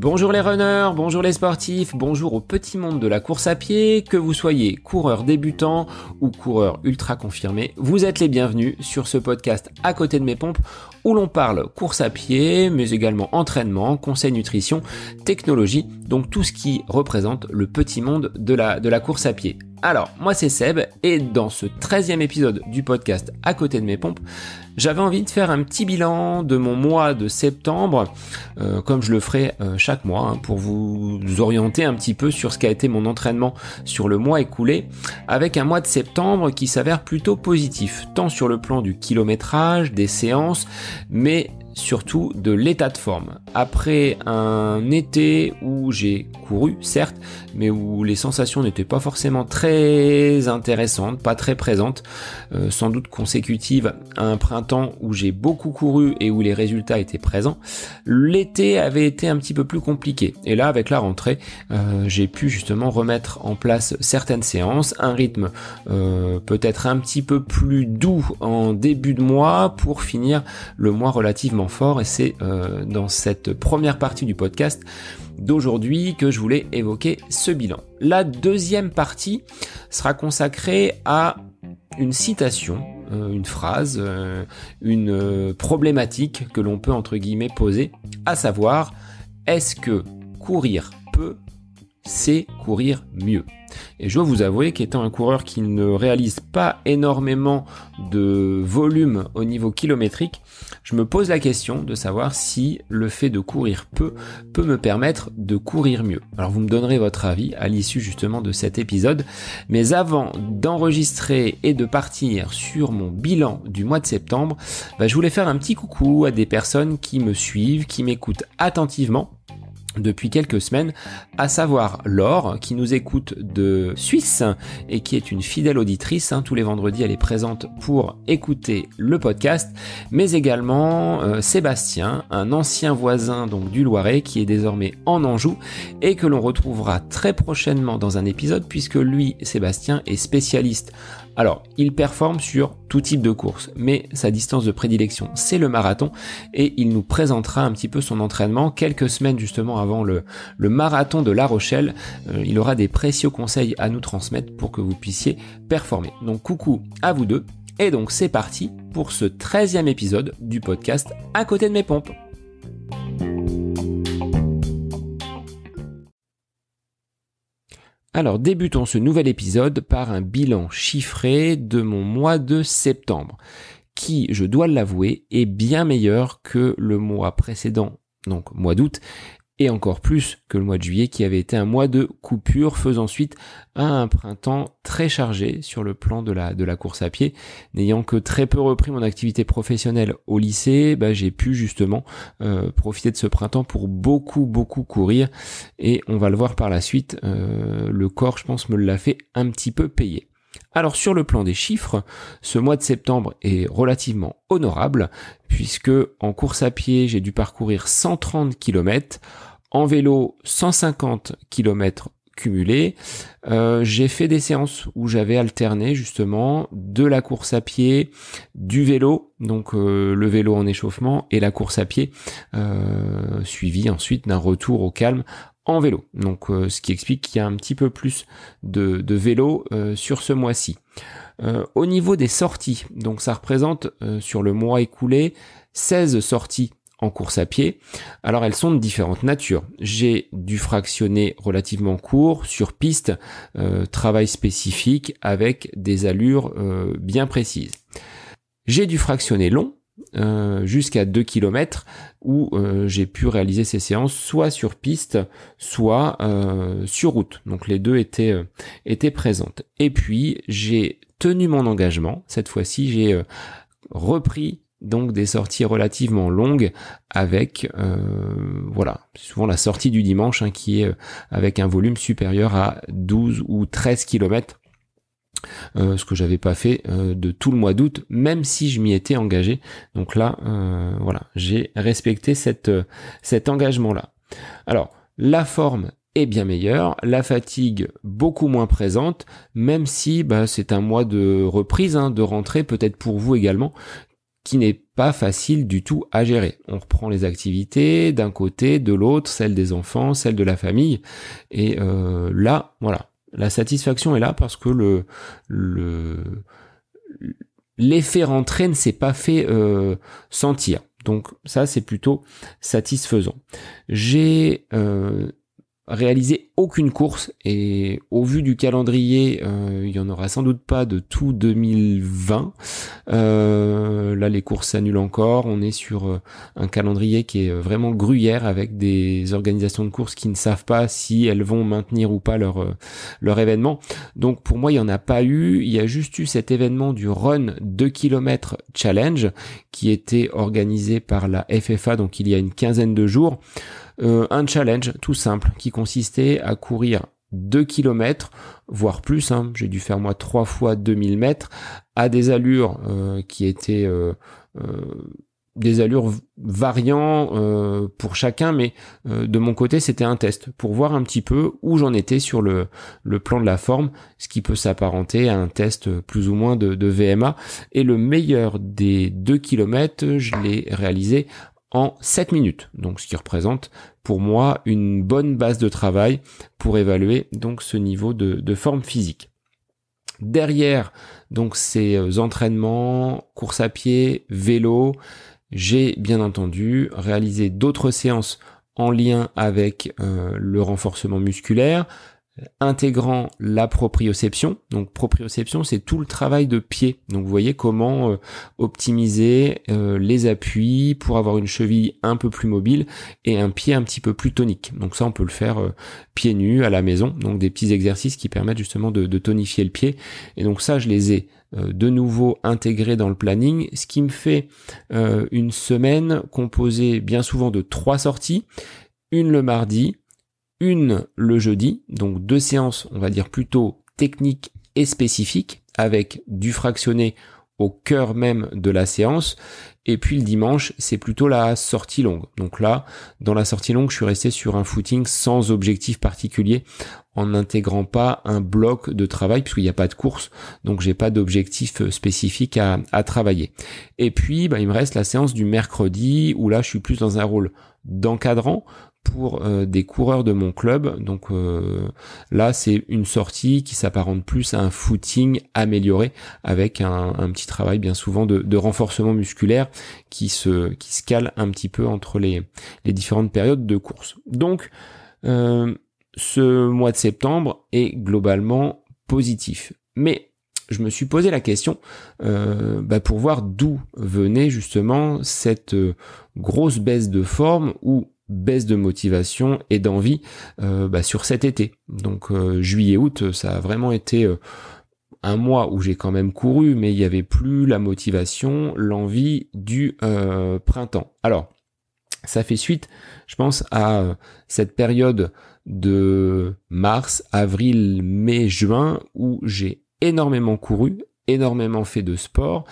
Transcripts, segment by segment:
Bonjour les runners, bonjour les sportifs, bonjour au petit monde de la course à pied, que vous soyez coureur débutant ou coureur ultra confirmé, vous êtes les bienvenus sur ce podcast à côté de mes pompes où l'on parle course à pied, mais également entraînement, conseil nutrition, technologie, donc tout ce qui représente le petit monde de la, de la course à pied. Alors, moi c'est Seb, et dans ce 13e épisode du podcast À côté de mes pompes, j'avais envie de faire un petit bilan de mon mois de septembre, euh, comme je le ferai euh, chaque mois, hein, pour vous orienter un petit peu sur ce qu'a été mon entraînement sur le mois écoulé, avec un mois de septembre qui s'avère plutôt positif, tant sur le plan du kilométrage, des séances, mais surtout de l'état de forme. Après un été où j'ai couru, certes, mais où les sensations n'étaient pas forcément très intéressantes, pas très présentes, euh, sans doute consécutives à un printemps où j'ai beaucoup couru et où les résultats étaient présents, l'été avait été un petit peu plus compliqué. Et là, avec la rentrée, euh, j'ai pu justement remettre en place certaines séances, un rythme euh, peut-être un petit peu plus doux en début de mois pour finir le mois relativement fort et c'est euh, dans cette première partie du podcast d'aujourd'hui que je voulais évoquer ce bilan. La deuxième partie sera consacrée à une citation, euh, une phrase, euh, une problématique que l'on peut entre guillemets poser, à savoir est-ce que courir peut, c'est courir mieux? Et je dois vous avouer qu'étant un coureur qui ne réalise pas énormément de volume au niveau kilométrique, je me pose la question de savoir si le fait de courir peu peut me permettre de courir mieux. Alors vous me donnerez votre avis à l'issue justement de cet épisode, mais avant d'enregistrer et de partir sur mon bilan du mois de septembre, bah, je voulais faire un petit coucou à des personnes qui me suivent, qui m'écoutent attentivement depuis quelques semaines, à savoir Laure, qui nous écoute de Suisse et qui est une fidèle auditrice. Hein. tous les vendredis, elle est présente pour écouter le podcast, mais également euh, Sébastien, un ancien voisin donc du Loiret, qui est désormais en Anjou et que l'on retrouvera très prochainement dans un épisode, puisque lui, Sébastien, est spécialiste alors, il performe sur tout type de course, mais sa distance de prédilection, c'est le marathon, et il nous présentera un petit peu son entraînement quelques semaines justement avant le, marathon de La Rochelle. Euh, il aura des précieux conseils à nous transmettre pour que vous puissiez performer. Donc coucou à vous deux, et donc c'est parti pour ce 13e épisode du podcast À côté de mes pompes. Alors débutons ce nouvel épisode par un bilan chiffré de mon mois de septembre, qui, je dois l'avouer, est bien meilleur que le mois précédent, donc mois d'août, et encore plus que le mois de juillet qui avait été un mois de coupure faisant suite à un printemps très chargé sur le plan de la, de la course à pied. N'ayant que très peu repris mon activité professionnelle au lycée, bah, j'ai pu justement euh, profiter de ce printemps pour beaucoup beaucoup courir et on va le voir par la suite, euh, le corps je pense me l'a fait un petit peu payer. Alors sur le plan des chiffres, ce mois de septembre est relativement honorable puisque en course à pied j'ai dû parcourir 130 km, en vélo, 150 km cumulés. Euh, j'ai fait des séances où j'avais alterné justement de la course à pied, du vélo, donc euh, le vélo en échauffement et la course à pied, euh, suivi ensuite d'un retour au calme en vélo. Donc ce qui explique qu'il y a un petit peu plus de, de vélo sur ce mois-ci. au niveau des sorties, donc ça représente sur le mois écoulé 16 sorties en course à pied. Alors elles sont de différentes natures. J'ai du fractionné relativement court sur piste, euh, travail spécifique avec des allures euh, bien précises. J'ai du fractionné long, euh, jusqu'à 2 km où j'ai pu réaliser ces séances soit sur piste, soit sur route. Donc les deux étaient, étaient présentes. Et puis j'ai tenu mon engagement. Cette fois-ci, j'ai repris donc des sorties relativement longues avec euh, voilà souvent la sortie du dimanche hein, qui est euh, avec un volume supérieur à 12 ou 13 km euh, ce que j'avais pas fait de tout le mois d'août même si je m'y étais engagé. Donc là voilà j'ai respecté cette cet engagement là alors la forme est bien meilleure, la fatigue beaucoup moins présente, même si bah, c'est un mois de reprise, hein, de rentrée peut-être pour vous également, qui n'est pas facile du tout à gérer. On reprend les activités d'un côté, de l'autre, celle des enfants, celle de la famille, et euh, là, voilà, la satisfaction est là parce que le le l'effet rentré ne s'est pas fait euh, sentir. Donc ça c'est plutôt satisfaisant. J'ai euh, réalisé aucune course et au vu du calendrier, euh, il y en aura sans doute pas de tout 2020. Euh, là, les courses s'annulent encore. On est sur euh, un calendrier qui est vraiment gruyère avec des organisations de courses qui ne savent pas si elles vont maintenir ou pas leur événement. Donc pour moi, il y en a pas eu. Il y a juste eu cet événement du Run 2 km Challenge qui était organisé par la FFA donc il y a une quinzaine de jours. Euh, un challenge tout simple qui consistait à courir 2 km, voire plus, hein. j'ai dû faire moi 3 fois 2000 mètres, à des allures euh, qui étaient euh, des allures variant pour chacun, mais de mon côté c'était un test pour voir un petit peu où j'en étais sur le, le plan de la forme, ce qui peut s'apparenter à un test plus ou moins de, de VMA. Et le meilleur des 2 km, je l'ai réalisé en 7 minutes. Donc ce qui représente pour moi une bonne base de travail pour évaluer donc ce niveau de, forme physique. Derrière donc ces euh, entraînements, course à pied, vélo, j'ai bien entendu réalisé d'autres séances en lien avec euh, le renforcement musculaire, intégrant la proprioception. Donc proprioception, c'est tout le travail de pied. Donc vous voyez comment euh, optimiser euh, les appuis pour avoir une cheville un peu plus mobile et un pied un petit peu plus tonique. Donc ça, on peut le faire euh, pieds nus à la maison. Donc des petits exercices qui permettent justement de, de tonifier le pied. Et donc ça, je les ai de nouveau intégrés dans le planning, ce qui me fait une semaine composée bien souvent de trois sorties, une le mardi, une le jeudi, donc deux séances, on va dire plutôt techniques et spécifiques, avec du fractionné au cœur même de la séance. Et puis le dimanche, c'est plutôt la sortie longue. Donc là, dans la sortie longue, je suis resté sur un footing sans objectif particulier, en n'intégrant pas un bloc de travail, puisqu'il n'y a pas de course, donc j'ai pas d'objectif spécifique à, travailler. Et puis, bah, il me reste la séance du mercredi, où là, je suis plus dans un rôle d'encadrant, pour euh, des coureurs de mon club. Donc euh, là, c'est une sortie qui s'apparente plus à un footing amélioré avec un, petit travail bien souvent de, renforcement musculaire qui se qui se cale un petit peu entre les, les différentes périodes de course. Donc euh, ce mois de septembre est globalement positif. Mais je me suis posé la question bah, pour voir d'où venait justement cette grosse baisse de forme ou baisse de motivation et d'envie euh, bah, sur cet été. Donc euh, juillet-août, ça a vraiment été euh, un mois où j'ai quand même couru, mais il n'y avait plus la motivation, l'envie du printemps. Alors, ça fait suite, je pense, à cette période de mars, avril, mai, juin, où j'ai énormément couru, énormément fait de sport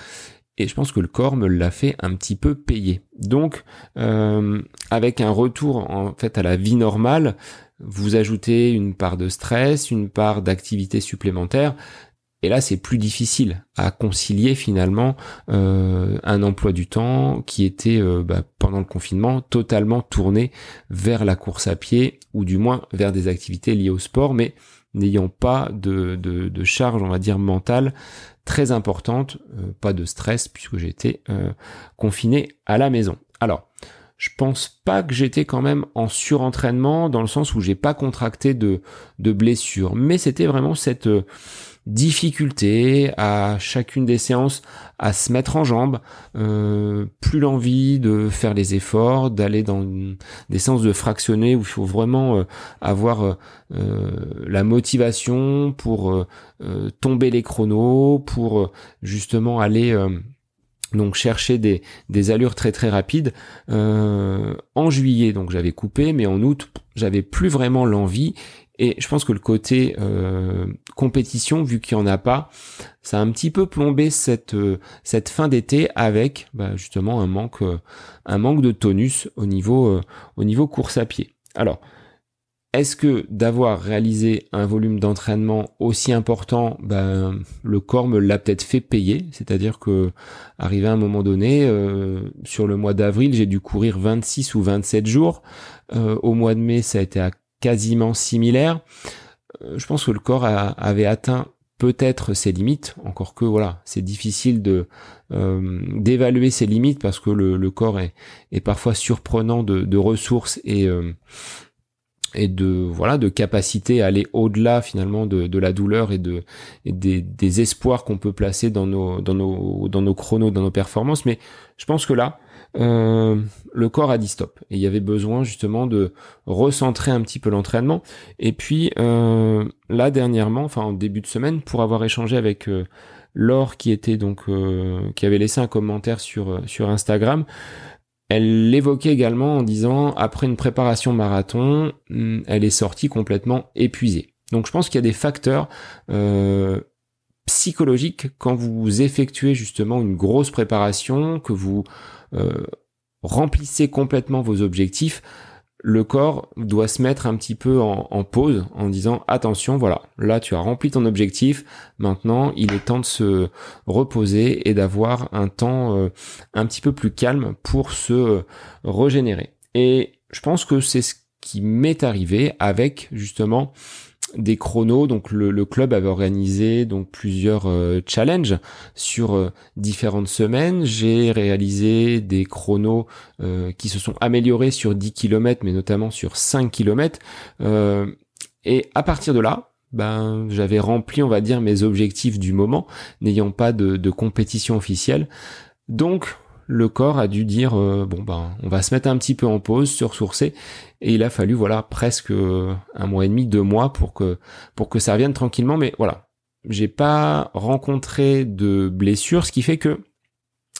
et je pense que le corps me l'a fait un petit peu payer. Donc, euh, avec un retour en fait à la vie normale, vous ajoutez une part de stress, une part d'activité supplémentaire, et là, c'est plus difficile à concilier finalement euh, un emploi du temps qui était euh, bah, pendant le confinement totalement tourné vers la course à pied ou du moins vers des activités liées au sport, mais n'ayant pas de, de, de, charge, on va dire, mentale très importante, euh, pas de stress puisque j'étais euh, confiné à la maison. Alors, je pense pas que j'étais quand même en surentraînement dans le sens où j'ai pas contracté de, de blessures, mais c'était vraiment cette euh, difficulté à chacune des séances à se mettre en jambe, euh, plus l'envie de faire les efforts, d'aller dans des séances de fractionner où il faut vraiment euh, avoir euh, la motivation pour tomber les chronos, pour justement aller donc chercher des, des allures très très rapides. en juillet, donc j'avais coupé, mais en août, j'avais plus vraiment l'envie et je pense que le côté euh, compétition, vu qu'il n'y en a pas, ça a un petit peu plombé cette, euh, cette fin d'été avec bah, justement un manque, euh, un manque de tonus au niveau, au niveau course à pied. Alors, est-ce que d'avoir réalisé un volume d'entraînement aussi important, ben, le corps me l'a peut-être fait payer, c'est-à-dire que arrivé à un moment donné, euh, sur le mois d'avril, j'ai dû courir 26 ou 27 jours. Euh, au mois de mai, ça a été à quasiment similaire. Euh, je pense que le corps avait atteint peut-être ses limites, encore que voilà, c'est difficile de d'évaluer ses limites parce que le, corps est, parfois surprenant de, ressources et et de voilà de capacité à aller au-delà finalement de, de, la douleur et de des, des, espoirs qu'on peut placer dans nos dans nos dans nos chronos dans nos performances mais je pense que là euh, le corps a dit stop et il y avait besoin justement de recentrer un petit peu l'entraînement et puis euh, là dernièrement enfin en début de semaine pour avoir échangé avec euh, Laure qui était donc euh, qui avait laissé un commentaire sur sur Instagram elle l'évoquait également en disant après une préparation marathon, hmm, elle est sortie complètement épuisée. Donc je pense qu'il y a des facteurs euh, psychologiques quand vous effectuez justement une grosse préparation, que vous euh, remplissez complètement vos objectifs le corps doit se mettre un petit peu en, pause en disant attention, voilà, là tu as rempli ton objectif, maintenant il est temps de se reposer et d'avoir un temps euh, un petit peu plus calme pour se régénérer. Et je pense que c'est ce qui m'est arrivé avec justement des chronos. Donc le, club avait organisé donc plusieurs euh, challenges sur euh, différentes semaines. J'ai réalisé des chronos euh, qui se sont améliorés sur 10 km, mais notamment sur 5 km. et à partir de là, ben j'avais rempli, on va dire, mes objectifs du moment, n'ayant pas de, de compétition officielle. Donc le corps a dû dire bon ben on va se mettre un petit peu en pause, se ressourcer et il a fallu voilà presque un mois et demi, deux mois pour que pour que ça revienne tranquillement. Mais voilà, j'ai pas rencontré de blessures, ce qui fait que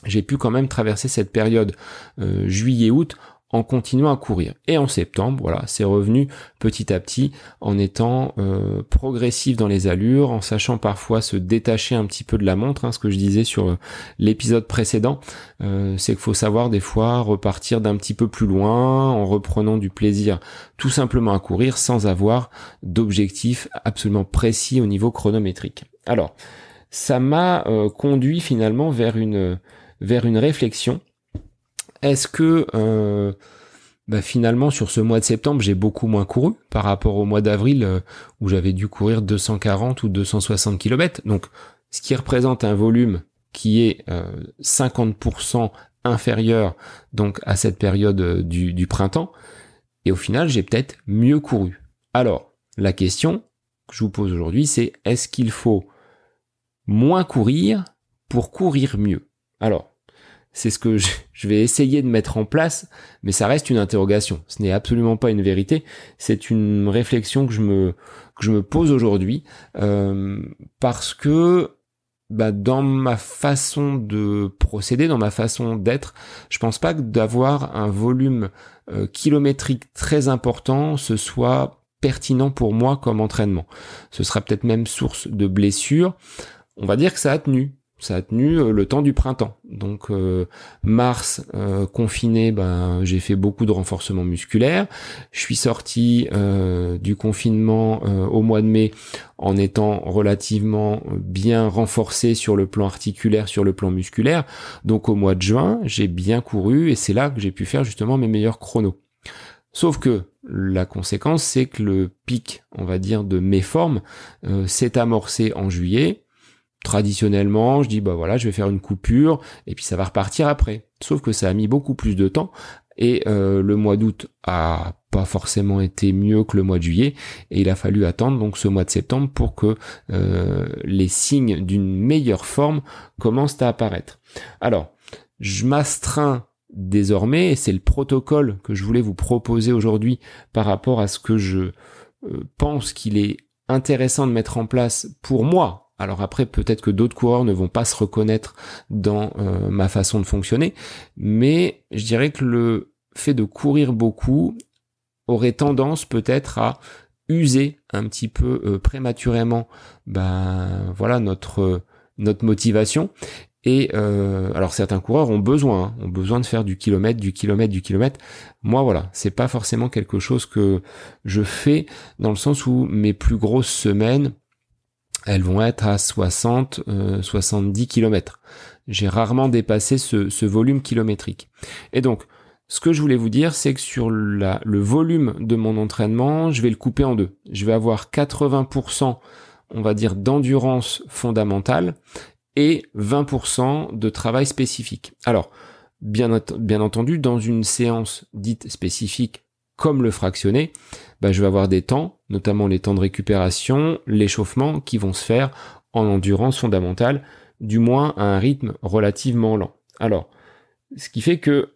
j'ai pu quand même traverser cette période euh, juillet-août en continuant à courir. Et en septembre, voilà, c'est revenu petit à petit en étant euh, progressif dans les allures, en sachant parfois se détacher un petit peu de la montre, hein, ce que je disais sur euh, l'épisode précédent, euh, c'est qu'il faut savoir des fois repartir d'un petit peu plus loin en reprenant du plaisir tout simplement à courir sans avoir d'objectif absolument précis au niveau chronométrique. Alors, ça m'a conduit finalement vers une vers une réflexion est-ce que euh, bah finalement sur ce mois de septembre j'ai beaucoup moins couru par rapport au mois d'avril euh, où j'avais dû courir 240 ou 260 km. Donc ce qui représente un volume qui est 50% euh, inférieur donc à cette période du, du printemps. Et au final j'ai peut-être mieux couru. Alors la question que je vous pose aujourd'hui c'est est-ce qu'il faut moins courir pour courir mieux? Alors c'est ce que je vais essayer de mettre en place, mais ça reste une interrogation. Ce n'est absolument pas une vérité. C'est une réflexion que je me que je me pose aujourd'hui euh, parce que bah, dans ma façon de procéder, dans ma façon d'être, je pense pas que d'avoir un volume euh, kilométrique très important, ce soit pertinent pour moi comme entraînement. Ce sera peut-être même source de blessures. On va dire que ça a tenu ça a tenu euh, le temps du printemps. Donc euh, mars euh, confiné, ben j'ai fait beaucoup de renforcement musculaire. Je suis sorti du confinement au mois de mai en étant relativement bien renforcé sur le plan articulaire, sur le plan musculaire. Donc au mois de juin, j'ai bien couru et c'est là que j'ai pu faire justement mes meilleurs chronos. Sauf que la conséquence, c'est que le pic, on va dire, de mes formes s'est amorcé en juillet traditionnellement, je dis bah voilà, je vais faire une coupure et puis ça va repartir après. Sauf que ça a mis beaucoup plus de temps et euh, le mois d'août a pas forcément été mieux que le mois de juillet et il a fallu attendre donc ce mois de septembre pour que euh, les signes d'une meilleure forme commencent à apparaître. Alors, je m'astreins désormais et c'est le protocole que je voulais vous proposer aujourd'hui par rapport à ce que je euh, pense qu'il est intéressant de mettre en place pour moi alors après, peut-être que d'autres coureurs ne vont pas se reconnaître dans euh, ma façon de fonctionner, mais je dirais que le fait de courir beaucoup aurait tendance peut-être à user un petit peu euh, prématurément ben voilà notre notre motivation Et euh, alors certains coureurs ont besoin, hein, ont besoin de faire du kilomètre, du kilomètre, du kilomètre. Moi voilà, c'est pas forcément quelque chose que je fais dans le sens où mes plus grosses semaines, elles vont être à 60, 70 kilomètres. J'ai rarement dépassé ce, volume kilométrique. Et donc, ce que je voulais vous dire, c'est que sur le volume de mon entraînement, je vais le couper en deux. Je vais avoir 80%, on va dire, d'endurance fondamentale et 20% de travail spécifique. Alors, bien, bien entendu, dans une séance dite spécifique comme le fractionné, bah, je vais avoir des temps, notamment les temps de récupération, l'échauffement, qui vont se faire en endurance fondamentale, du moins à un rythme relativement lent. Alors, ce qui fait que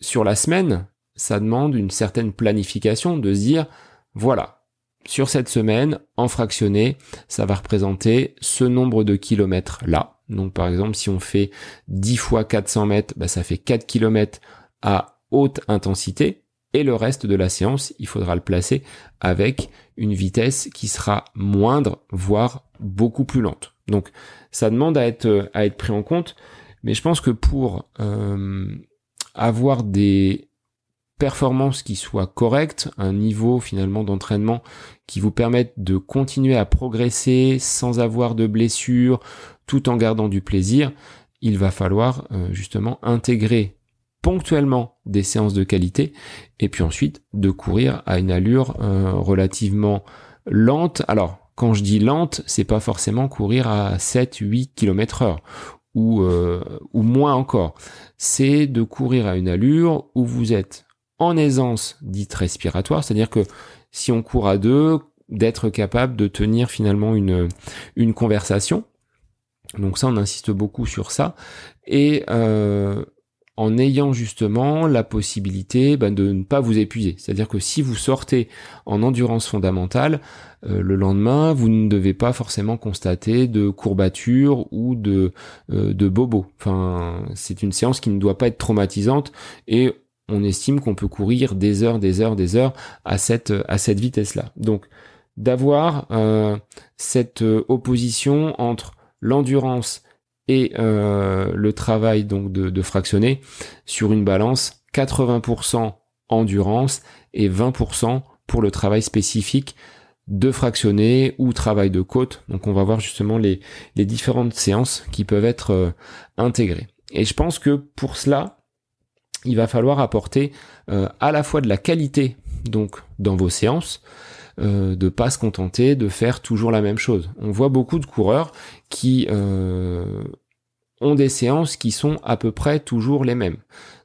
sur la semaine, ça demande une certaine planification de se dire, voilà, sur cette semaine, en fractionné, ça va représenter ce nombre de kilomètres là. Donc par exemple, si on fait 10 fois 400 mètres, bah, ça fait 4 kilomètres à haute intensité. Et le reste de la séance, il faudra le placer avec une vitesse qui sera moindre, voire beaucoup plus lente. Donc ça demande à être, à être pris en compte. Mais je pense que pour euh, avoir des performances qui soient correctes, un niveau finalement d'entraînement qui vous permette de continuer à progresser sans avoir de blessures, tout en gardant du plaisir, il va falloir euh, justement intégrer ponctuellement des séances de qualité et puis ensuite de courir à une allure euh, relativement lente. Alors, quand je dis lente, c'est pas forcément courir à 7 8 km heure ou, euh, ou moins encore. C'est de courir à une allure où vous êtes en aisance dite respiratoire, c'est-à-dire que si on court à deux, d'être capable de tenir finalement une, une conversation. Donc ça, on insiste beaucoup sur ça. Et euh, en ayant justement la possibilité ben, de ne pas vous épuiser. C'est-à-dire que si vous sortez en endurance fondamentale, euh, le lendemain, vous ne devez pas forcément constater de courbatures ou de, euh, de. Enfin, c'est une séance qui ne doit pas être traumatisante et on estime qu'on peut courir des heures, des heures, des heures à cette, à cette vitesse-là. Donc, d'avoir euh, cette opposition entre l'endurance et le travail donc de, de fractionner sur une balance 80% endurance et 20% pour le travail spécifique de fractionner ou travail de côte. Donc on va voir justement les, les différentes séances qui peuvent être euh, intégrées. Et je pense que pour cela, il va falloir apporter euh, à la fois de la qualité donc dans vos séances, euh, de pas se contenter de faire toujours la même chose. On voit beaucoup de coureurs qui euh, ont des séances qui sont à peu près toujours les mêmes.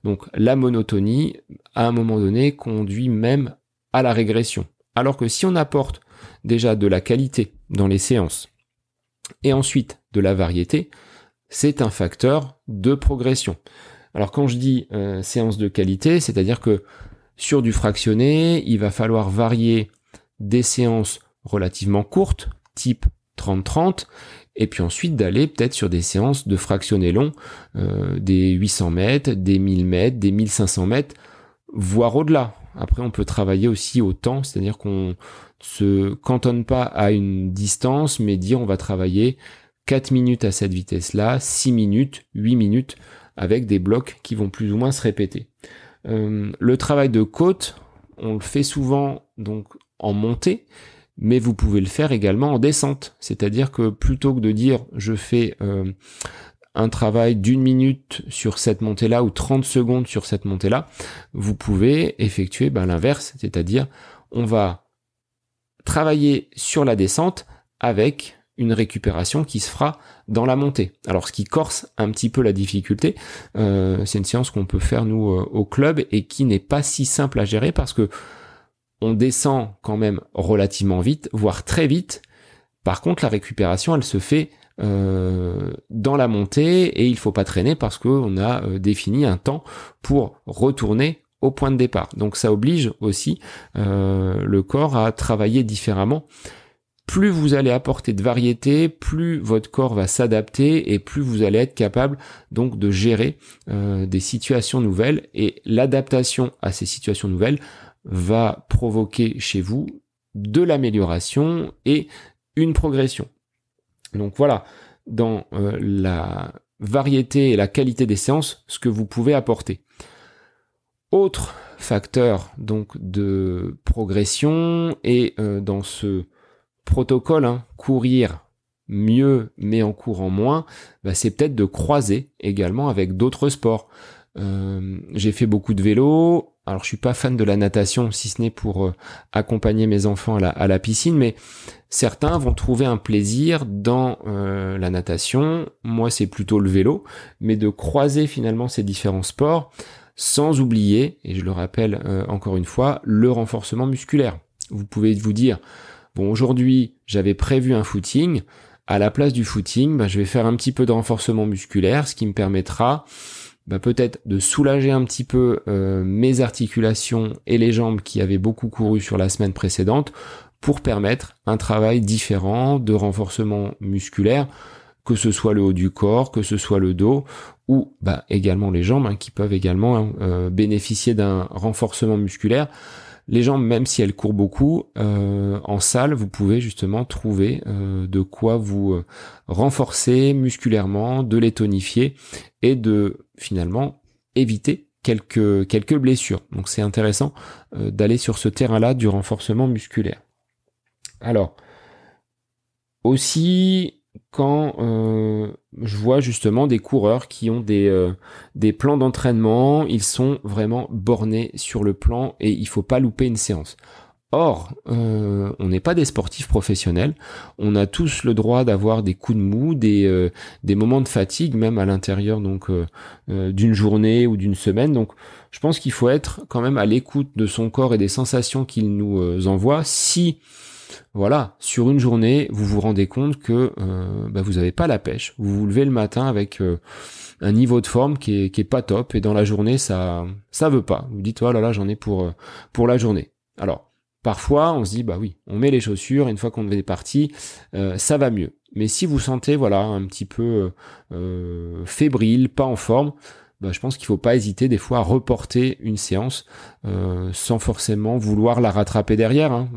Donc la monotonie, à un moment donné, conduit même à la régression. Alors que si on apporte déjà de la qualité dans les séances et ensuite de la variété, c'est un facteur de progression. Alors quand je dis euh, séance de qualité, c'est-à-dire que sur du fractionné, il va falloir varier des séances relativement courtes, type 30-30, et puis ensuite d'aller peut-être sur des séances de fractionné long, euh, des 800 mètres, des 1000 mètres, des 1500 mètres, voire au-delà. Après, on peut travailler aussi au temps, c'est-à-dire qu'on se cantonne pas à une distance, mais dire on va travailler 4 minutes à cette vitesse-là, 6 minutes, 8 minutes, avec des blocs qui vont plus ou moins se répéter. Euh, le travail de côte, on le fait souvent donc en montée, mais vous pouvez le faire également en descente. C'est-à-dire que plutôt que de dire je fais euh, un travail d'une minute sur cette montée-là ou 30 secondes sur cette montée-là, vous pouvez effectuer ben, l'inverse, c'est-à-dire on va travailler sur la descente avec une récupération qui se fera dans la montée. Alors ce qui corse un petit peu la difficulté, euh, c'est une séance qu'on peut faire nous euh, au club et qui n'est pas si simple à gérer parce que on descend quand même relativement vite, voire très vite. Par contre, la récupération, elle se fait euh, dans la montée et il faut pas traîner parce qu'on a défini un temps pour retourner au point de départ. Donc ça oblige aussi euh, le corps à travailler différemment. Plus vous allez apporter de variété, plus votre corps va s'adapter et plus vous allez être capable donc de gérer euh, des situations nouvelles. Et l'adaptation à ces situations nouvelles va provoquer chez vous de l'amélioration et une progression. Donc voilà, dans euh, la variété et la qualité des séances ce que vous pouvez apporter. Autre facteur donc de progression et euh, dans ce protocole hein, courir mieux mais en courant moins, bah, c'est peut-être de croiser également avec d'autres sports. Euh, j'ai fait beaucoup de vélo. Alors je suis pas fan de la natation, si ce n'est pour euh, accompagner mes enfants à la, piscine, mais certains vont trouver un plaisir dans euh, la natation. Moi, c'est plutôt le vélo, mais de croiser finalement ces différents sports, sans oublier, et je le rappelle encore une fois, le renforcement musculaire. Vous pouvez vous dire, bon, aujourd'hui, j'avais prévu un footing. À la place du footing, bah, je vais faire un petit peu de renforcement musculaire, ce qui me permettra bah, peut-être de soulager un petit peu euh, mes articulations et les jambes qui avaient beaucoup couru sur la semaine précédente pour permettre un travail différent de renforcement musculaire, que ce soit le haut du corps, que ce soit le dos ou bah, également les jambes hein, qui peuvent également euh, bénéficier d'un renforcement musculaire. Les jambes, même si elles courent beaucoup, euh, en salle, vous pouvez justement trouver de quoi vous renforcer musculairement, de les tonifier et de finalement éviter quelques, quelques blessures. Donc c'est intéressant euh, d'aller sur ce terrain-là du renforcement musculaire. Alors, aussi quand euh, je vois justement des coureurs qui ont des, euh, des plans d'entraînement, ils sont vraiment bornés sur le plan et il faut pas louper une séance. Or, euh, on n'est pas des sportifs professionnels. On a tous le droit d'avoir des coups de mou, des, euh, des moments de fatigue, même à l'intérieur donc euh, d'une journée ou d'une semaine. Donc, je pense qu'il faut être quand même à l'écoute de son corps et des sensations qu'il nous envoie. Si, voilà, sur une journée, vous vous rendez compte que bah, vous n'avez pas la pêche, vous vous levez le matin avec un niveau de forme qui est, pas top et dans la journée ça ça veut pas. Vous dites oh là là j'en ai pour pour la journée. Alors Parfois, on se dit, bah oui, on met les chaussures, une fois qu'on est parti, euh, ça va mieux. Mais si vous sentez, voilà, un petit peu euh, fébrile, pas en forme, bah, je pense qu'il faut pas hésiter des fois à reporter une séance euh, sans forcément vouloir la rattraper derrière. Hein.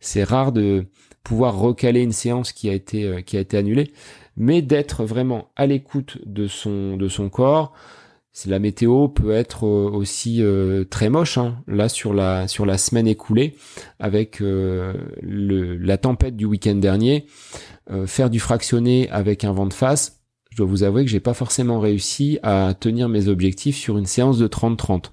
c'est rare de pouvoir recaler une séance qui a été qui a été annulée, mais d'être vraiment à l'écoute de son de son corps, la météo peut être euh, aussi euh, très moche. Hein. Là sur la sur la semaine écoulée, avec euh, la tempête du week-end dernier, faire du fractionné avec un vent de face, je dois vous avouer que j'ai pas forcément réussi à tenir mes objectifs sur une séance de 30-30.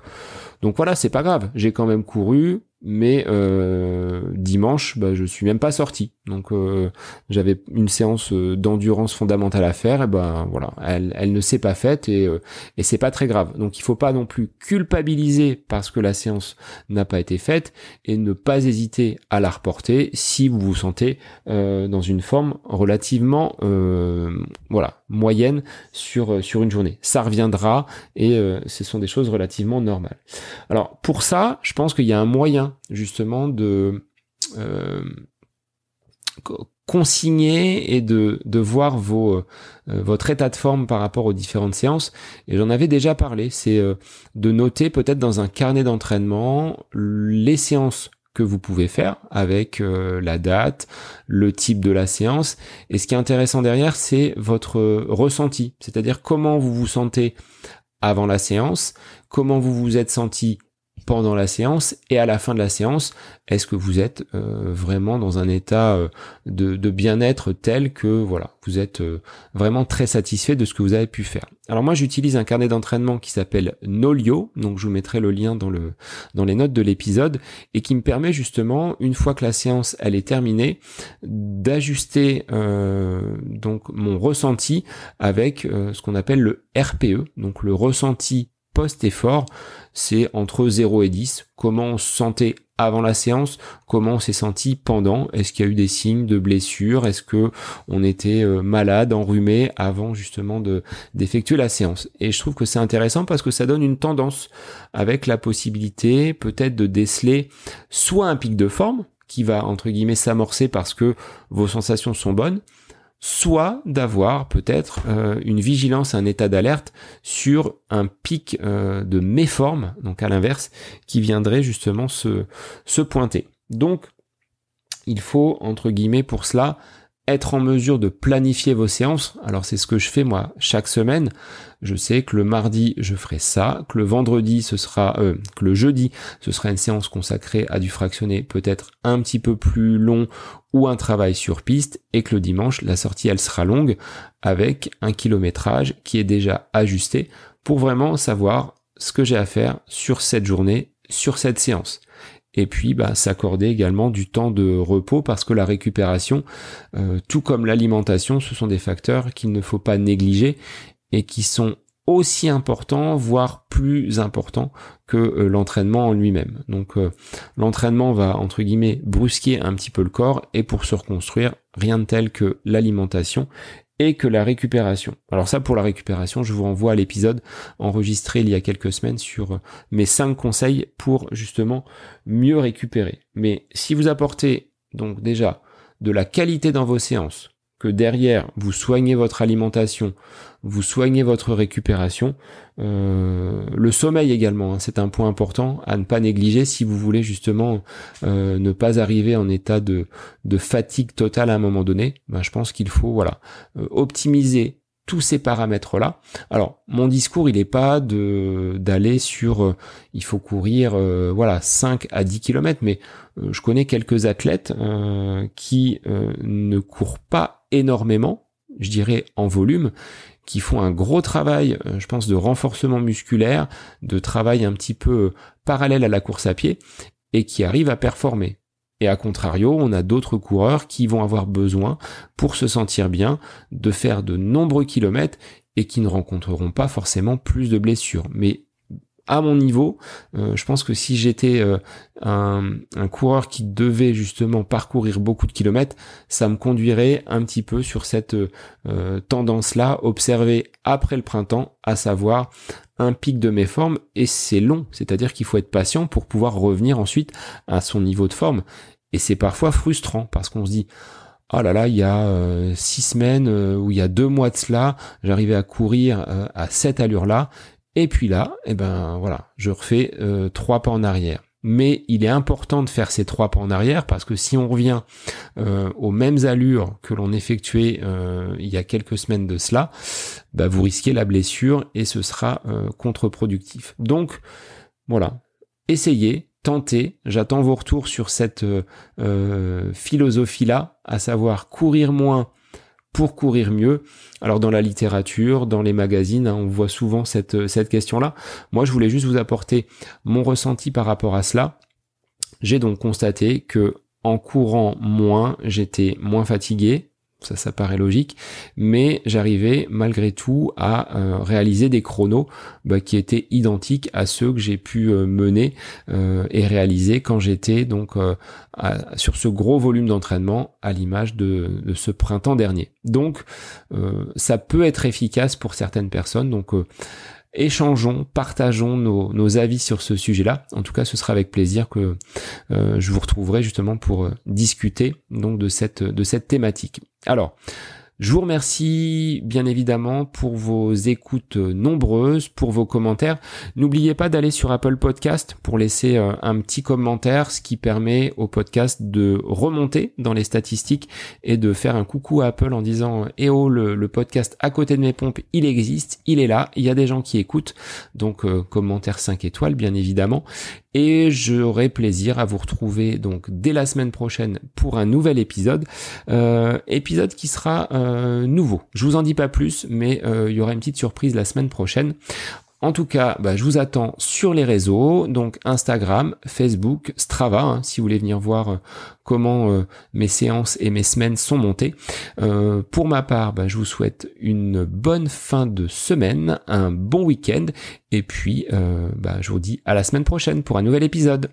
Donc voilà, c'est pas grave. J'ai quand même couru, mais euh, dimanche, bah, je suis même pas sorti. Donc euh, j'avais une séance euh, d'endurance fondamentale à faire, et ben voilà, elle, elle ne s'est pas faite et, et c'est pas très grave. Donc il faut pas non plus culpabiliser parce que la séance n'a pas été faite et ne pas hésiter à la reporter si vous vous sentez dans une forme relativement voilà moyenne sur sur une journée. Ça reviendra et ce sont des choses relativement normales. Alors pour ça, je pense qu'il y a un moyen justement de euh, consigner et de, de voir vos, euh, votre état de forme par rapport aux différentes séances. Et j'en avais déjà parlé, c'est euh, de noter peut-être dans un carnet d'entraînement les séances que vous pouvez faire avec la date, le type de la séance. Et ce qui est intéressant derrière, c'est votre ressenti, c'est-à-dire comment vous vous sentez avant la séance, comment vous vous êtes senti pendant la séance et à la fin de la séance, est-ce que vous êtes euh, vraiment dans un état euh, de, bien-être tel que voilà, vous êtes euh, vraiment très satisfait de ce que vous avez pu faire? Alors moi j'utilise un carnet d'entraînement qui s'appelle Nolio, donc je vous mettrai le lien dans le dans les notes de l'épisode et qui me permet justement une fois que la séance elle est terminée d'ajuster donc mon ressenti avec ce qu'on appelle le RPE, donc le ressenti post-effort, c'est entre 0 et 10. Comment on se sentait avant la séance, comment on s'est senti pendant, est-ce qu'il y a eu des signes de blessure, est-ce que on était euh, malade, enrhumé avant justement de d'effectuer la séance? Et je trouve que c'est intéressant parce que ça donne une tendance avec la possibilité peut-être de déceler soit un pic de forme qui va entre guillemets s'amorcer parce que vos sensations sont bonnes, soit d'avoir peut-être euh, une vigilance, un état d'alerte sur un pic euh, de méforme, donc à l'inverse, qui viendrait justement se, se pointer. Donc, il faut, entre guillemets, pour cela, être en mesure de planifier vos séances. Alors c'est ce que je fais moi chaque semaine. Je sais que le mardi je ferai ça, que le vendredi ce sera, euh, que le jeudi ce sera une séance consacrée à du fractionné peut-être un petit peu plus long ou un travail sur piste et que le dimanche la sortie elle sera longue avec un kilométrage qui est déjà ajusté pour vraiment savoir ce que j'ai à faire sur cette journée, sur cette séance. Et puis bah, s'accorder également du temps de repos parce que la récupération, euh, tout comme l'alimentation, ce sont des facteurs qu'il ne faut pas négliger et qui sont aussi importants, voire plus importants que euh, l'entraînement en lui-même. Donc euh, l'entraînement va entre guillemets brusquer un petit peu le corps et pour se reconstruire, rien de tel que l'alimentation et que la récupération. Alors ça pour la récupération, je vous renvoie à l'épisode enregistré il y a quelques semaines sur mes 5 conseils pour justement mieux récupérer. Mais si vous apportez donc déjà de la qualité dans vos séances, que derrière vous soignez votre alimentation, vous soignez votre récupération, euh, le sommeil également, hein, c'est un point important à ne pas négliger si vous voulez justement euh, ne pas arriver en état de, de fatigue totale à un moment donné. Ben, je pense qu'il faut voilà euh, optimiser tous ces paramètres là. Alors mon discours il n'est pas de d'aller sur il faut courir voilà 5 à 10 km mais je connais quelques athlètes qui ne courent pas énormément, je dirais en volume qui font un gros travail, euh, je pense, de renforcement musculaire, de travail un petit peu euh, parallèle à la course à pied, et qui arrivent à performer. Et à contrario, on a d'autres coureurs qui vont avoir besoin, pour se sentir bien, de faire de nombreux kilomètres et qui ne rencontreront pas forcément plus de blessures. Mais à mon niveau, euh, je pense que si j'étais euh, un, coureur qui devait justement parcourir beaucoup de kilomètres, ça me conduirait un petit peu sur cette euh, tendance-là, observée après le printemps, à savoir un pic de mes formes, et c'est long, c'est-à-dire qu'il faut être patient pour pouvoir revenir ensuite à son niveau de forme. Et c'est parfois frustrant, parce qu'on se dit, oh là là, il y a six semaines ou il y a deux mois de cela, j'arrivais à courir à cette allure-là, et puis là, eh ben voilà, je refais euh, trois pas en arrière. Mais il est important de faire ces trois pas en arrière parce que si on revient euh, aux mêmes allures que l'on effectuait euh, il y a quelques semaines de cela, bah, vous risquez la blessure et ce sera contre-productif. Donc voilà, essayez, tentez. J'attends vos retours sur cette philosophie-là, à savoir courir moins pour courir mieux. Alors dans la littérature, dans les magazines, hein, on voit souvent cette, cette question-là. Moi, je voulais juste vous apporter mon ressenti par rapport à cela. J'ai donc constaté que en courant moins, j'étais moins fatigué, ça ça paraît logique, mais j'arrivais malgré tout à euh, réaliser des chronos bah, qui étaient identiques à ceux que j'ai pu euh, mener euh, et réaliser quand j'étais donc sur ce gros volume d'entraînement à l'image de, de, ce printemps dernier. Donc ça peut être efficace pour certaines personnes. Donc échangeons, partageons nos, avis sur ce sujet-là. En tout cas, ce sera avec plaisir que euh, je vous retrouverai justement pour euh, discuter donc de cette de cette thématique. Alors, je vous remercie bien évidemment pour vos écoutes nombreuses, pour vos commentaires. N'oubliez pas d'aller sur Apple Podcast pour laisser euh, un petit commentaire, ce qui permet au podcast de remonter dans les statistiques et de faire un coucou à Apple en disant Eh oh, le, podcast à côté de mes pompes, il existe, il est là, il y a des gens qui écoutent. Donc euh, commentaire 5 étoiles bien évidemment. Et j'aurai plaisir à vous retrouver donc dès la semaine prochaine pour un nouvel épisode. Euh, épisode qui sera euh, nouveau. Je vous en dis pas plus, mais euh, il y aura une petite surprise la semaine prochaine. En tout cas, bah, je vous attends sur les réseaux, donc Instagram, Facebook, Strava, hein, si vous voulez venir voir euh, comment euh, mes séances et mes semaines sont montées. Euh, pour ma part, bah, je vous souhaite une bonne fin de semaine, un bon week-end, et puis bah, je vous dis à la semaine prochaine pour un nouvel épisode.